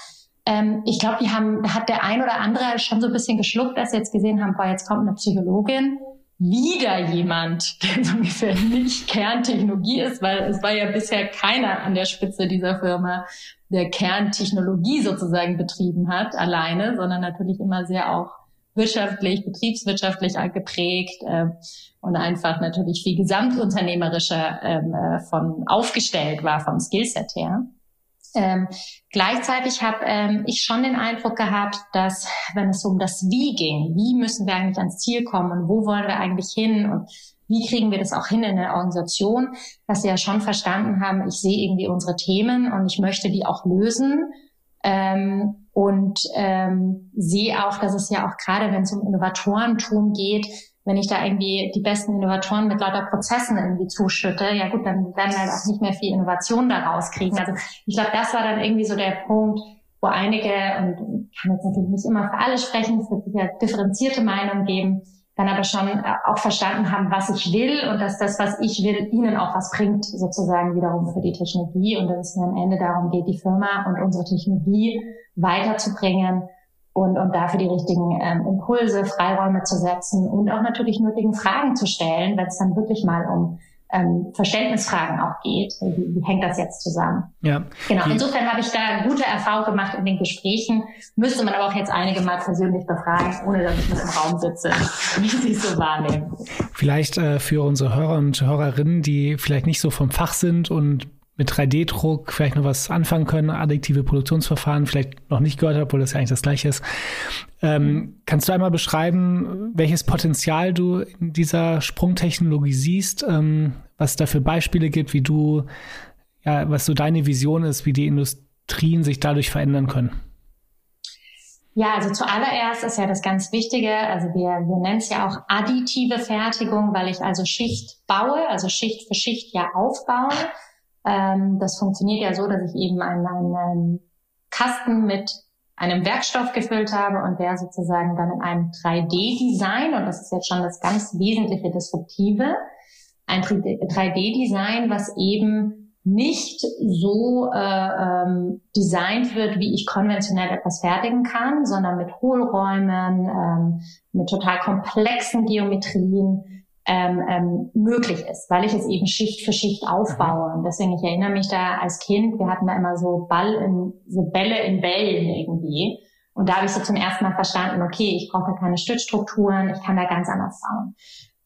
C: Ähm, ich glaube, die haben, hat der ein oder andere schon so ein bisschen geschluckt, dass sie jetzt gesehen haben, boah, jetzt kommt eine Psychologin wieder jemand, der so ungefähr nicht Kerntechnologie ist, weil es war ja bisher keiner an der Spitze dieser Firma, der Kerntechnologie sozusagen betrieben hat, alleine, sondern natürlich immer sehr auch wirtschaftlich, betriebswirtschaftlich geprägt äh, und einfach natürlich viel gesamtunternehmerischer ähm, äh, von aufgestellt war vom Skillset her. Ähm, gleichzeitig habe ähm, ich schon den Eindruck gehabt, dass wenn es um das Wie ging, wie müssen wir eigentlich ans Ziel kommen und wo wollen wir eigentlich hin und wie kriegen wir das auch hin in der Organisation, dass sie ja schon verstanden haben, ich sehe irgendwie unsere Themen und ich möchte die auch lösen. Ähm, und ähm, sehe auch, dass es ja auch gerade, wenn es um Innovatorentum geht, wenn ich da irgendwie die besten Innovatoren mit lauter Prozessen irgendwie zuschütte, ja gut, dann werden wir halt auch nicht mehr viel Innovation daraus kriegen. Also ich glaube, das war dann irgendwie so der Punkt, wo einige, und ich kann jetzt natürlich nicht immer für alle sprechen, es wird sicher differenzierte Meinungen geben, dann aber schon äh, auch verstanden haben, was ich will und dass das, was ich will, ihnen auch was bringt, sozusagen wiederum für die Technologie und dass es mir am Ende darum geht, die Firma und unsere Technologie weiterzubringen und, und dafür die richtigen ähm, Impulse, Freiräume zu setzen und auch natürlich nötigen Fragen zu stellen, wenn es dann wirklich mal um ähm, Verständnisfragen auch geht. Wie, wie hängt das jetzt zusammen? Ja. Genau. Insofern habe ich da gute Erfahrungen gemacht in den Gesprächen. Müsste man aber auch jetzt einige mal persönlich befragen, ohne dass ich mit im Raum sitze, (laughs) wie sie es so wahrnehmen.
B: Vielleicht äh, für unsere Hörer und Hörerinnen, die vielleicht nicht so vom Fach sind und mit 3D-Druck vielleicht noch was anfangen können, addiktive Produktionsverfahren vielleicht noch nicht gehört obwohl das ja eigentlich das gleiche ist. Ähm, kannst du einmal beschreiben, welches Potenzial du in dieser Sprungtechnologie siehst, ähm, was es da Beispiele gibt, wie du, ja, was so deine Vision ist, wie die Industrien sich dadurch verändern können?
C: Ja, also zuallererst ist ja das ganz Wichtige, also wir, wir nennen es ja auch additive Fertigung, weil ich also Schicht baue, also Schicht für Schicht ja aufbaue. Ähm, das funktioniert ja so, dass ich eben einen, einen Kasten mit einem Werkstoff gefüllt habe und der sozusagen dann in einem 3D-Design, und das ist jetzt schon das ganz wesentliche Disruptive, ein 3D-Design, was eben nicht so äh, ähm, designt wird, wie ich konventionell etwas fertigen kann, sondern mit Hohlräumen, ähm, mit total komplexen Geometrien, ähm, ähm, möglich ist, weil ich es eben Schicht für Schicht aufbaue. Und deswegen, ich erinnere mich da als Kind, wir hatten da immer so Ball in, so Bälle in Bällen irgendwie. Und da habe ich so zum ersten Mal verstanden, okay, ich brauche da keine Stützstrukturen, ich kann da ganz anders bauen.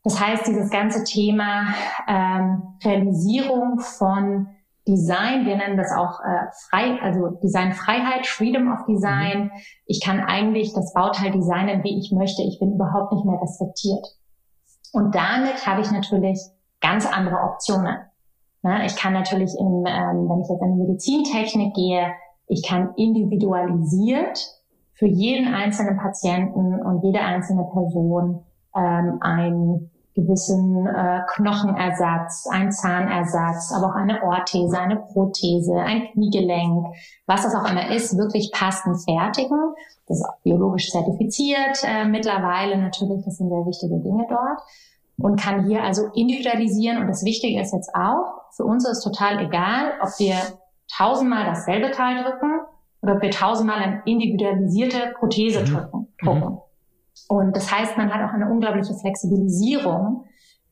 C: Das heißt, dieses ganze Thema ähm, Realisierung von Design, wir nennen das auch äh, frei, also Designfreiheit, Freedom of Design. Mhm. Ich kann eigentlich das Bauteil designen, wie ich möchte. Ich bin überhaupt nicht mehr restriktiert. Und damit habe ich natürlich ganz andere Optionen. Ne? Ich kann natürlich, in, ähm, wenn ich jetzt in die Medizintechnik gehe, ich kann individualisiert für jeden einzelnen Patienten und jede einzelne Person ähm, einen gewissen äh, Knochenersatz, ein Zahnersatz, aber auch eine Orthese, eine Prothese, ein Kniegelenk, was das auch immer ist, wirklich passend fertigen. Das ist auch biologisch zertifiziert äh, mittlerweile natürlich. Das sind sehr wichtige Dinge dort und kann hier also individualisieren. Und das Wichtige ist jetzt auch, für uns ist total egal, ob wir tausendmal dasselbe Teil drücken oder ob wir tausendmal eine individualisierte Prothese mhm. drücken. Mhm. Und das heißt, man hat auch eine unglaubliche Flexibilisierung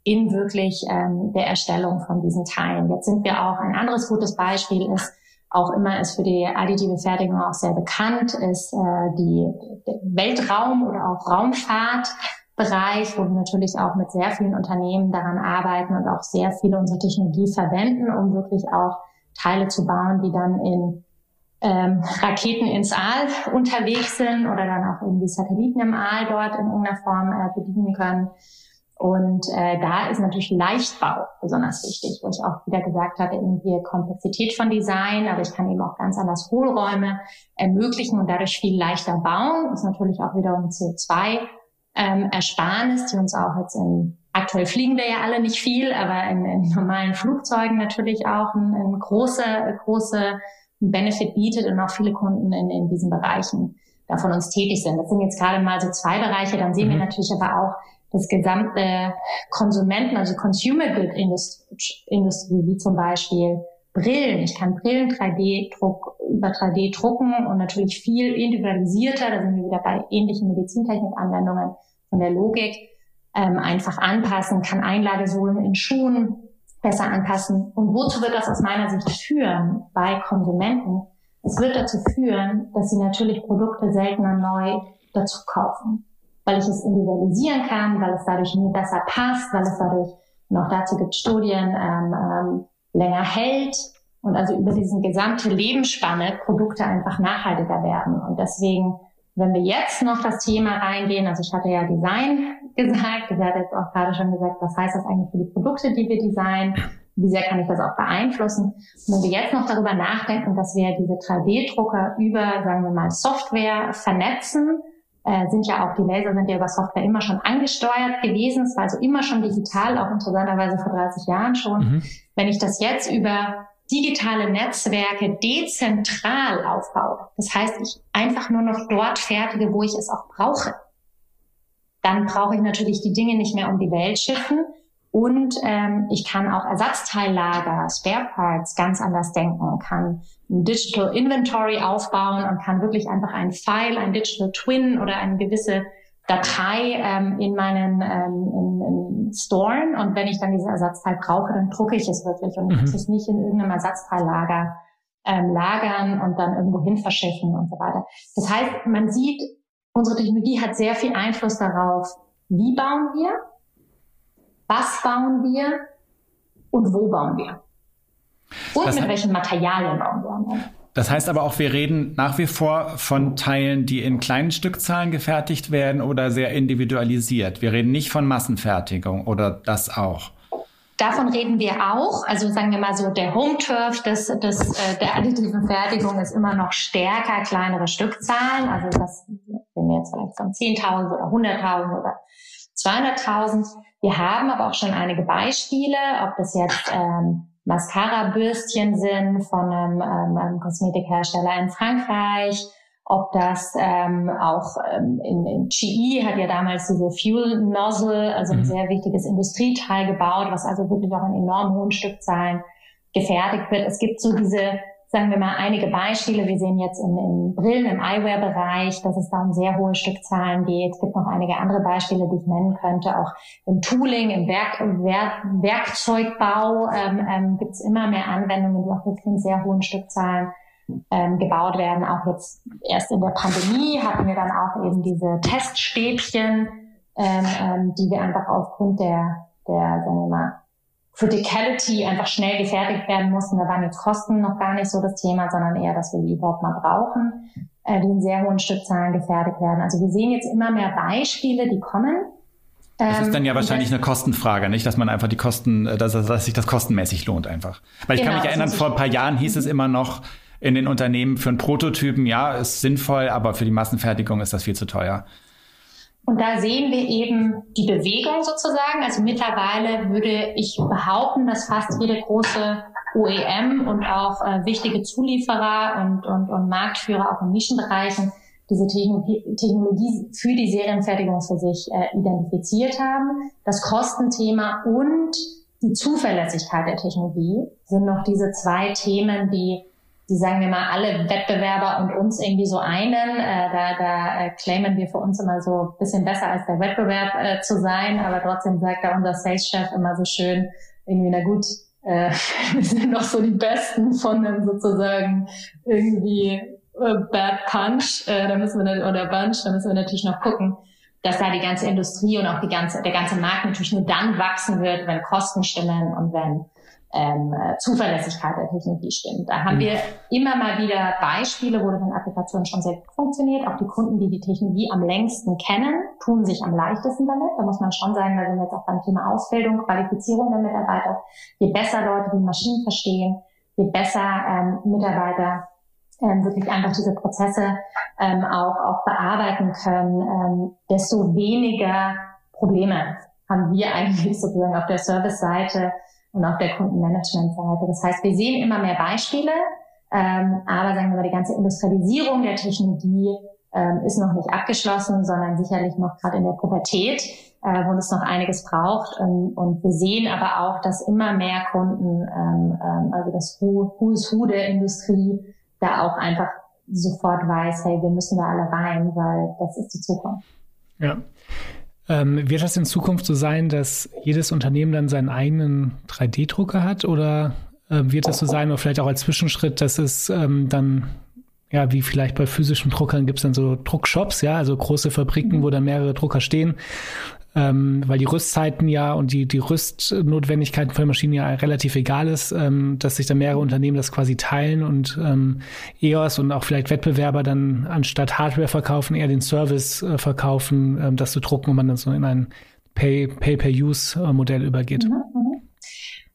C: in wirklich ähm, der Erstellung von diesen Teilen. Jetzt sind wir auch, ein anderes gutes Beispiel ist, auch immer ist für die additive Fertigung auch sehr bekannt, ist äh, die Weltraum oder auch Raumfahrt. Bereich, wo wir natürlich auch mit sehr vielen Unternehmen daran arbeiten und auch sehr viele unsere Technologie verwenden, um wirklich auch Teile zu bauen, die dann in ähm, Raketen ins All unterwegs sind oder dann auch irgendwie Satelliten im All dort in irgendeiner Form äh, bedienen können. Und äh, da ist natürlich Leichtbau besonders wichtig, wo ich auch wieder gesagt hatte, irgendwie Komplexität von Design, aber ich kann eben auch ganz anders Hohlräume ermöglichen und dadurch viel leichter bauen. Das ist natürlich auch wiederum CO2 ähm, die uns auch jetzt in Aktuell fliegen wir ja alle nicht viel, aber in, in normalen Flugzeugen natürlich auch ein, ein große, große Benefit bietet und auch viele Kunden in, in diesen Bereichen da von uns tätig sind. Das sind jetzt gerade mal so zwei Bereiche. Dann sehen mhm. wir natürlich aber auch das gesamte Konsumenten, also Consumer Good Industrie, wie zum Beispiel Brillen. Ich kann Brillen 3D-Druck über 3D drucken und natürlich viel individualisierter, da sind wir wieder bei ähnlichen Medizintechnik-Anwendungen von der Logik, ähm, einfach anpassen, kann Einlagesohlen in Schuhen besser anpassen. Und wozu wird das aus meiner Sicht führen bei Konsumenten? Es wird dazu führen, dass sie natürlich Produkte seltener neu dazu kaufen, weil ich es individualisieren kann, weil es dadurch mir besser passt, weil es dadurch noch dazu gibt Studien, ähm, ähm, länger hält und also über diesen gesamte Lebensspanne Produkte einfach nachhaltiger werden. Und deswegen, wenn wir jetzt noch das Thema reingehen, also ich hatte ja Design (laughs) gesagt, ich hatte jetzt auch gerade schon gesagt, was heißt das eigentlich für die Produkte, die wir designen? Wie sehr kann ich das auch beeinflussen? Und wenn wir jetzt noch darüber nachdenken, dass wir diese 3D-Drucker über, sagen wir mal, Software vernetzen, äh, sind ja auch die Laser sind ja über Software immer schon angesteuert gewesen. Es war also immer schon digital, auch interessanterweise vor 30 Jahren schon. Mhm. Wenn ich das jetzt über digitale Netzwerke dezentral aufbaue, das heißt, ich einfach nur noch dort fertige, wo ich es auch brauche, dann brauche ich natürlich die Dinge nicht mehr um die Welt schiffen, und ähm, ich kann auch Ersatzteillager, Spare Parts ganz anders denken, kann ein Digital Inventory aufbauen und kann wirklich einfach ein File, ein Digital Twin oder eine gewisse Datei ähm, in meinen ähm, in, in Storen und wenn ich dann dieses Ersatzteil brauche, dann drucke ich es wirklich und ich mhm. muss es nicht in irgendeinem Ersatzteillager ähm, lagern und dann irgendwo hin verschiffen und so weiter. Das heißt, man sieht, unsere Technologie hat sehr viel Einfluss darauf, wie bauen wir, was bauen wir und wo bauen wir? Und das mit welchen Materialien bauen wir?
A: Das heißt aber auch, wir reden nach wie vor von Teilen, die in kleinen Stückzahlen gefertigt werden oder sehr individualisiert. Wir reden nicht von Massenfertigung oder das auch.
C: Davon reden wir auch. Also sagen wir mal so, der Home Turf des, des, äh, der additiven Fertigung ist immer noch stärker kleinere Stückzahlen. Also das, wenn wir jetzt vielleicht von 10.000 oder 100.000 oder 200.000. Wir haben aber auch schon einige Beispiele, ob das jetzt ähm, Mascara-Bürstchen sind von einem, ähm, einem Kosmetikhersteller in Frankreich, ob das ähm, auch ähm, in, in GE hat ja damals diese Fuel Nozzle, also ein mhm. sehr wichtiges Industrieteil gebaut, was also wirklich auch in enorm hohen Stückzahlen gefertigt wird. Es gibt so diese sagen wir mal einige Beispiele. Wir sehen jetzt im, im Brillen, im Eyewear-Bereich, dass es da um sehr hohe Stückzahlen geht. Es gibt noch einige andere Beispiele, die ich nennen könnte. Auch im Tooling, im Werk, Werk, Werkzeugbau ähm, ähm, gibt es immer mehr Anwendungen, die auch wirklich in sehr hohen Stückzahlen ähm, gebaut werden. Auch jetzt erst in der Pandemie hatten wir dann auch eben diese Teststäbchen, ähm, ähm, die wir einfach aufgrund der, der, sagen wir mal, Criticality einfach schnell gefertigt werden mussten. Da waren jetzt Kosten noch gar nicht so das Thema, sondern eher, dass wir die überhaupt mal brauchen, äh, die in sehr hohen Stückzahlen gefertigt werden. Also wir sehen jetzt immer mehr Beispiele, die kommen.
A: Das ist dann ja ähm, wahrscheinlich eine Kostenfrage, nicht, dass man einfach die Kosten, äh, dass, dass sich das kostenmäßig lohnt einfach. Weil ich genau, kann mich erinnern, vor ein paar Jahren hieß es immer noch in den Unternehmen für einen Prototypen, ja, ist sinnvoll, aber für die Massenfertigung ist das viel zu teuer.
C: Und da sehen wir eben die Bewegung sozusagen. Also mittlerweile würde ich behaupten, dass fast jede große OEM und auch äh, wichtige Zulieferer und, und, und Marktführer auch in Nischenbereichen diese Technologie, für die Serienfertigung für sich äh, identifiziert haben. Das Kostenthema und die Zuverlässigkeit der Technologie sind noch diese zwei Themen, die die sagen wir mal alle Wettbewerber und uns irgendwie so einen. Äh, da da äh, claimen wir für uns immer so ein bisschen besser als der Wettbewerb äh, zu sein, aber trotzdem sagt da unser Sales-Chef immer so schön, irgendwie, na gut, äh, (laughs) wir sind noch so die Besten von einem sozusagen irgendwie äh, Bad Punch, äh, da müssen wir oder Bunch, da müssen wir natürlich noch gucken, dass da die ganze Industrie und auch die ganze, der ganze Markt natürlich nur dann wachsen wird, wenn Kosten stimmen und wenn ähm, Zuverlässigkeit der Technologie stimmt. Da haben mhm. wir immer mal wieder Beispiele, wo das in Applikationen schon sehr gut funktioniert. Auch die Kunden, die die Technologie am längsten kennen, tun sich am leichtesten damit. Da muss man schon sagen, da sind jetzt auch beim Thema Ausbildung, Qualifizierung der Mitarbeiter. Je besser Leute die Maschinen verstehen, je besser ähm, Mitarbeiter ähm, wirklich einfach diese Prozesse ähm, auch, auch bearbeiten können, ähm, desto weniger Probleme haben wir (laughs) eigentlich sozusagen auf der Service-Seite und auf der Kundenmanagement-Seite. Das heißt, wir sehen immer mehr Beispiele, ähm, aber sagen wir mal, die ganze Industrialisierung der Technologie ähm, ist noch nicht abgeschlossen, sondern sicherlich noch gerade in der Pubertät, äh, wo es noch einiges braucht. Und, und wir sehen aber auch, dass immer mehr Kunden, ähm, ähm, also das Who, is Who der Industrie, da auch einfach sofort weiß, hey, wir müssen da alle rein, weil das ist die Zukunft.
B: Ja. Ähm, wird das in Zukunft so sein, dass jedes Unternehmen dann seinen eigenen 3D-Drucker hat? Oder äh, wird das so sein oder vielleicht auch als Zwischenschritt, dass es ähm, dann ja, wie vielleicht bei physischen Druckern gibt es dann so Druckshops, ja, also große Fabriken, wo dann mehrere Drucker stehen, ähm, weil die Rüstzeiten ja und die, die Rüstnotwendigkeiten von Maschinen ja relativ egal ist, ähm, dass sich dann mehrere Unternehmen das quasi teilen und ähm, EOS und auch vielleicht Wettbewerber dann anstatt Hardware verkaufen, eher den Service äh, verkaufen, ähm, das zu drucken und man dann so in ein Pay-Per-Use-Modell übergeht. Mhm, mhm.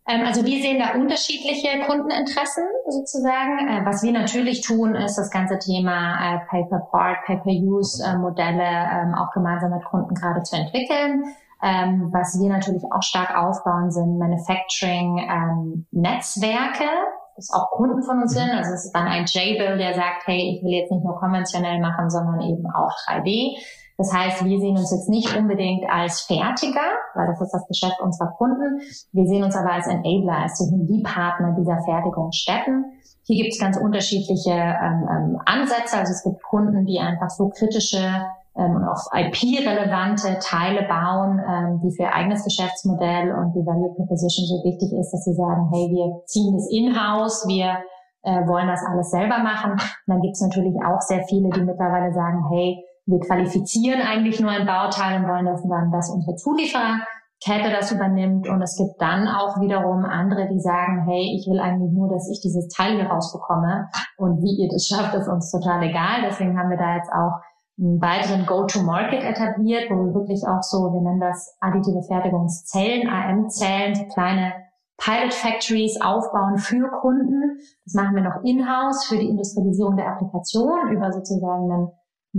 C: Also wir sehen da unterschiedliche Kundeninteressen sozusagen. Äh, was wir natürlich tun, ist das ganze Thema äh, Pay-per-Part, Pay-per-Use-Modelle ähm, auch gemeinsam mit Kunden gerade zu entwickeln. Ähm, was wir natürlich auch stark aufbauen, sind Manufacturing-Netzwerke, das auch Kunden von uns sind. Also es ist dann ein J-Bill, der sagt, hey, ich will jetzt nicht nur konventionell machen, sondern eben auch 3D. Das heißt, wir sehen uns jetzt nicht unbedingt als Fertiger, weil das ist das Geschäft unserer Kunden. Wir sehen uns aber als Enabler, als Technologiepartner dieser Fertigungsstätten. Hier gibt es ganz unterschiedliche ähm, ähm, Ansätze. Also es gibt Kunden, die einfach so kritische ähm, und auch IP-relevante Teile bauen, ähm, die für ihr eigenes Geschäftsmodell und die Value Proposition so wichtig ist, dass sie sagen, hey, wir ziehen das in-house, wir äh, wollen das alles selber machen. Und dann gibt es natürlich auch sehr viele, die mittlerweile sagen, hey, wir qualifizieren eigentlich nur ein Bauteil und wollen das dann, dass unsere Zuliefererkette das übernimmt. Und es gibt dann auch wiederum andere, die sagen, hey, ich will eigentlich nur, dass ich dieses Teil hier rausbekomme. Und wie ihr das schafft, ist uns total egal. Deswegen haben wir da jetzt auch einen weiteren Go-to-Market etabliert, wo wir wirklich auch so, wir nennen das additive Fertigungszellen, AM-Zellen, kleine Pilot Factories aufbauen für Kunden. Das machen wir noch in-house für die Industrialisierung der Applikation über sozusagen einen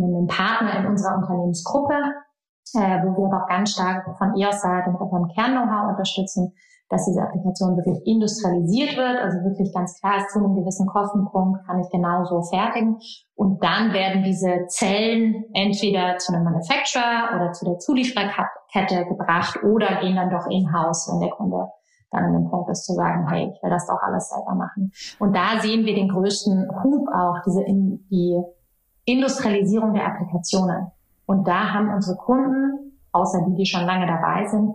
C: einen Partner in unserer Unternehmensgruppe, äh, wo wir aber auch ganz stark von EOS Seite mit unserem Kern-Know-how unterstützen, dass diese Applikation wirklich industrialisiert wird, also wirklich ganz klar ist, zu einem gewissen Kostenpunkt kann ich genauso fertigen. Und dann werden diese Zellen entweder zu einem Manufacturer oder zu der Zuliefererkette gebracht oder gehen dann doch in-house, wenn der Kunde dann an dem Punkt ist zu sagen, hey, ich will das doch alles selber machen. Und da sehen wir den größten Hub auch, diese in, die Industrialisierung der Applikationen. Und da haben unsere Kunden, außer die, die schon lange dabei sind,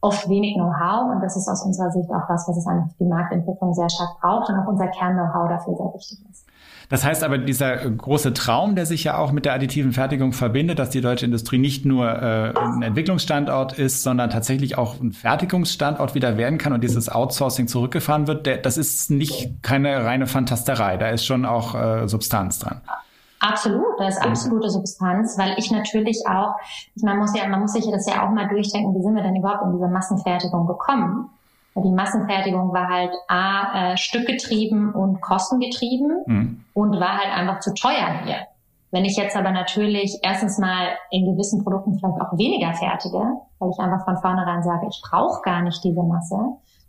C: oft wenig Know-how. Und das ist aus unserer Sicht auch was, was es einfach die Marktentwicklung sehr stark braucht und auch unser Kern-Know-how dafür sehr wichtig ist.
A: Das heißt aber, dieser große Traum, der sich ja auch mit der additiven Fertigung verbindet, dass die deutsche Industrie nicht nur äh, ein Entwicklungsstandort ist, sondern tatsächlich auch ein Fertigungsstandort wieder werden kann und dieses Outsourcing zurückgefahren wird, der, das ist nicht keine reine Fantasterei. Da ist schon auch äh, Substanz dran.
C: Absolut, das ist absolute Substanz, weil ich natürlich auch, man muss ja, man muss sich das ja auch mal durchdenken, wie sind wir denn überhaupt in diese Massenfertigung gekommen? Die Massenfertigung war halt A, äh, stückgetrieben und kostengetrieben mhm. und war halt einfach zu teuer hier. Wenn ich jetzt aber natürlich erstens mal in gewissen Produkten vielleicht auch weniger fertige, weil ich einfach von vornherein sage, ich brauche gar nicht diese Masse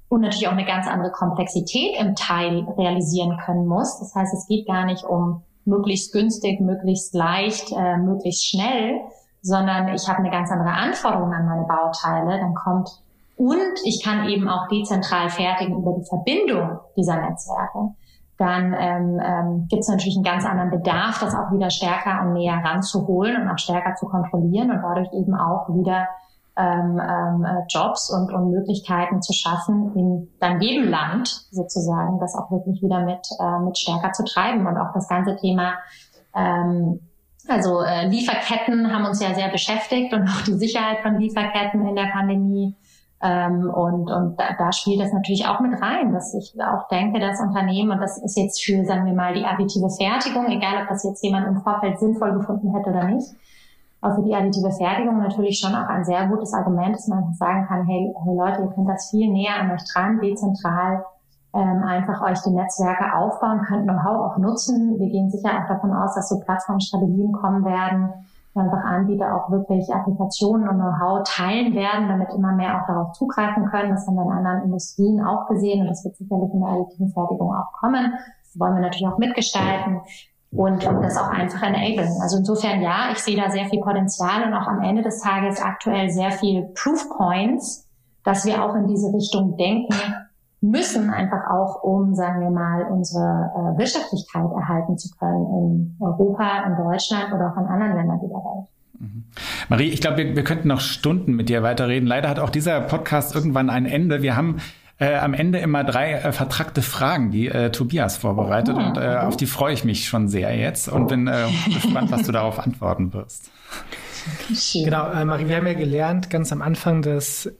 C: und natürlich auch eine ganz andere Komplexität im Teil realisieren können muss. Das heißt, es geht gar nicht um möglichst günstig, möglichst leicht, äh, möglichst schnell, sondern ich habe eine ganz andere Anforderung an meine Bauteile. Dann kommt und ich kann eben auch dezentral fertigen über die Verbindung dieser Netzwerke. Dann ähm, ähm, gibt es natürlich einen ganz anderen Bedarf, das auch wieder stärker und näher ranzuholen und auch stärker zu kontrollieren und dadurch eben auch wieder ähm, ähm, äh, Jobs und, und Möglichkeiten zu schaffen, in dann jedem Land sozusagen das auch wirklich wieder mit, äh, mit stärker zu treiben. Und auch das ganze Thema, ähm, also äh, Lieferketten haben uns ja sehr beschäftigt und auch die Sicherheit von Lieferketten in der Pandemie. Ähm, und und da, da spielt das natürlich auch mit rein, dass ich auch denke, dass Unternehmen, und das ist jetzt für, sagen wir mal, die additive Fertigung, egal ob das jetzt jemand im Vorfeld sinnvoll gefunden hätte oder nicht, aber für die additive Fertigung natürlich schon auch ein sehr gutes Argument, dass man sagen kann, hey, hey Leute, ihr könnt das viel näher an euch dran, dezentral ähm, einfach euch die Netzwerke aufbauen, könnt Know-how auch nutzen. Wir gehen sicher auch davon aus, dass so Plattformstrategien kommen werden, einfach Anbieter auch wirklich Applikationen und Know-how teilen werden, damit immer mehr auch darauf zugreifen können. Das haben wir in anderen Industrien auch gesehen und das wird sicherlich in der additiven Fertigung auch kommen. Das wollen wir natürlich auch mitgestalten. Und, das auch einfach enablen. Also insofern ja, ich sehe da sehr viel Potenzial und auch am Ende des Tages aktuell sehr viel Proof Points, dass wir auch in diese Richtung denken müssen, einfach auch um, sagen wir mal, unsere äh, Wirtschaftlichkeit erhalten zu können in Europa, in Deutschland oder auch in anderen Ländern dieser Welt.
A: Mhm. Marie, ich glaube, wir, wir könnten noch Stunden mit dir weiterreden. Leider hat auch dieser Podcast irgendwann ein Ende. Wir haben äh, am Ende immer drei äh, vertrackte Fragen, die äh, Tobias vorbereitet. Und äh, auf die freue ich mich schon sehr jetzt und bin äh, (laughs) gespannt, was du darauf antworten wirst.
B: Genau, äh, Marie, wir haben ja gelernt ganz am Anfang, dass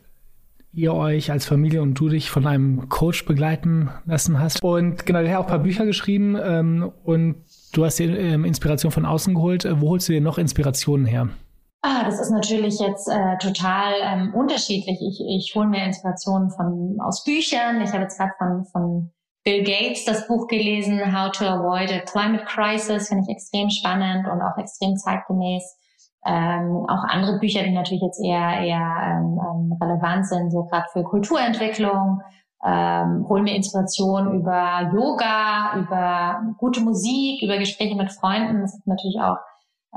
B: ihr euch als Familie und du dich von einem Coach begleiten lassen hast. Und genau, der hat auch ein paar Bücher geschrieben ähm, und du hast dir ähm, Inspiration von außen geholt. Wo holst du dir noch Inspirationen her?
C: Ah, das ist natürlich jetzt äh, total ähm, unterschiedlich. Ich, ich hole mir Inspirationen von aus Büchern. Ich habe jetzt gerade von, von Bill Gates das Buch gelesen, How to Avoid a Climate Crisis, finde ich extrem spannend und auch extrem zeitgemäß. Ähm, auch andere Bücher, die natürlich jetzt eher eher ähm, ähm relevant sind, so gerade für Kulturentwicklung. Ähm, holen mir Inspiration über Yoga, über gute Musik, über Gespräche mit Freunden. Das ist natürlich auch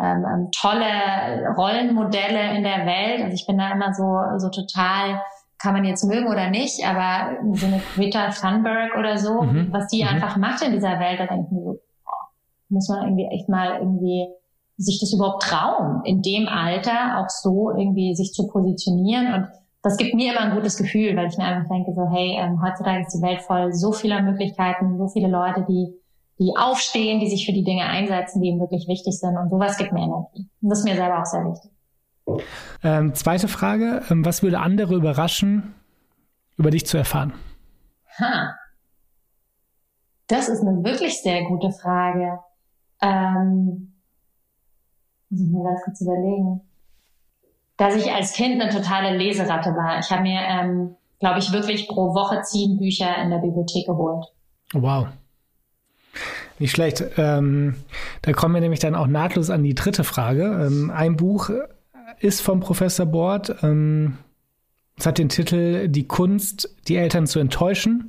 C: ähm, ähm, tolle Rollenmodelle in der Welt. Also ich bin da immer so, so total, kann man jetzt mögen oder nicht, aber so eine Greta Thunberg oder so, mhm. was die mhm. einfach macht in dieser Welt, da denke ich mir so, boah, muss man irgendwie echt mal irgendwie sich das überhaupt trauen, in dem Alter auch so irgendwie sich zu positionieren und das gibt mir immer ein gutes Gefühl, weil ich mir einfach denke, so hey, ähm, heutzutage ist die Welt voll so vieler Möglichkeiten, so viele Leute, die die aufstehen, die sich für die Dinge einsetzen, die ihnen wirklich wichtig sind. Und sowas gibt mir Energie. Und das ist mir selber auch sehr wichtig.
B: Ähm, zweite Frage. Ähm, was würde andere überraschen, über dich zu erfahren? Ha.
C: Das ist eine wirklich sehr gute Frage. Ähm, muss ich mir ganz kurz überlegen. Dass ich als Kind eine totale Leseratte war. Ich habe mir, ähm, glaube ich, wirklich pro Woche zehn Bücher in der Bibliothek geholt.
B: Wow. Nicht schlecht. Ähm, da kommen wir nämlich dann auch nahtlos an die dritte Frage. Ähm, ein Buch ist vom Professor Bord. Ähm, es hat den Titel Die Kunst, die Eltern zu enttäuschen.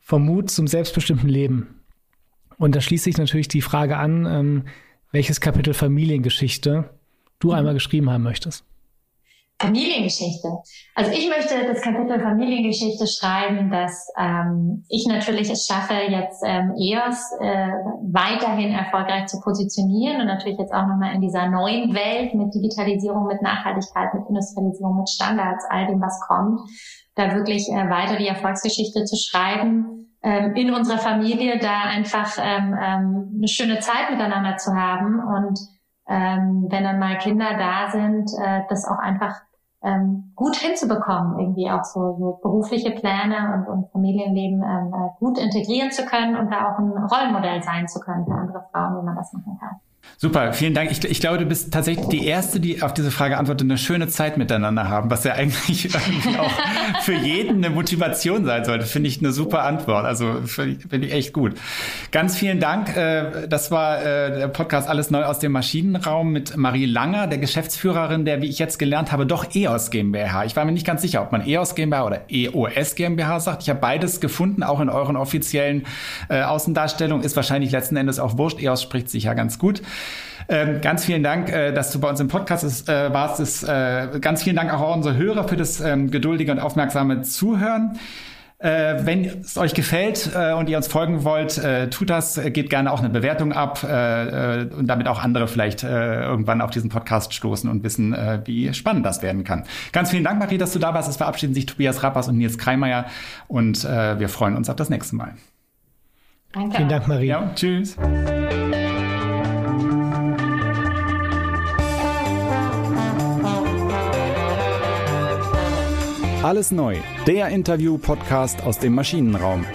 B: Vom Mut zum selbstbestimmten Leben. Und da schließt sich natürlich die Frage an, ähm, welches Kapitel Familiengeschichte du einmal geschrieben haben möchtest.
C: Familiengeschichte. Also ich möchte das Kapitel Familiengeschichte schreiben, dass ähm, ich natürlich es schaffe, jetzt ähm, EOS äh, weiterhin erfolgreich zu positionieren und natürlich jetzt auch nochmal in dieser neuen Welt mit Digitalisierung, mit Nachhaltigkeit, mit Industrialisierung, mit Standards, all dem, was kommt, da wirklich äh, weiter die Erfolgsgeschichte zu schreiben, ähm, in unserer Familie da einfach ähm, ähm, eine schöne Zeit miteinander zu haben und ähm, wenn dann mal Kinder da sind, äh, das auch einfach ähm, gut hinzubekommen, irgendwie auch so, so berufliche Pläne und, und Familienleben ähm, äh, gut integrieren zu können und da auch ein Rollenmodell sein zu können für andere Frauen, wie man das machen kann.
A: Super, vielen Dank. Ich, ich, glaube, du bist tatsächlich die Erste, die auf diese Frage antwortet, eine schöne Zeit miteinander haben, was ja (laughs) eigentlich auch für jeden eine Motivation sein sollte. Finde ich eine super Antwort. Also finde ich, find ich echt gut. Ganz vielen Dank. Äh, das war äh, der Podcast Alles neu aus dem Maschinenraum mit Marie Langer, der Geschäftsführerin der, wie ich jetzt gelernt habe, doch EOS GmbH. Ich war mir nicht ganz sicher, ob man EOS GmbH oder EOS GmbH sagt. Ich habe beides gefunden, auch in euren offiziellen äh, Außendarstellungen. Ist wahrscheinlich letzten Endes auch wurscht. EOS spricht sich ja ganz gut. Ähm, ganz vielen Dank, äh, dass du bei uns im Podcast ist, äh, warst. Ist, äh, ganz vielen Dank auch an unsere Hörer für das ähm, geduldige und aufmerksame Zuhören. Äh, wenn es euch gefällt äh, und ihr uns folgen wollt, äh, tut das, gebt gerne auch eine Bewertung ab äh, äh, und damit auch andere vielleicht äh, irgendwann auf diesen Podcast stoßen und wissen, äh, wie spannend das werden kann. Ganz vielen Dank, Marie, dass du da warst. Es verabschieden sich Tobias Rappers und Nils Kreimeier und äh, wir freuen uns auf das nächste Mal.
B: Danke. Vielen Dank, Marie.
A: Ja, tschüss. Alles neu, der Interview-Podcast aus dem Maschinenraum.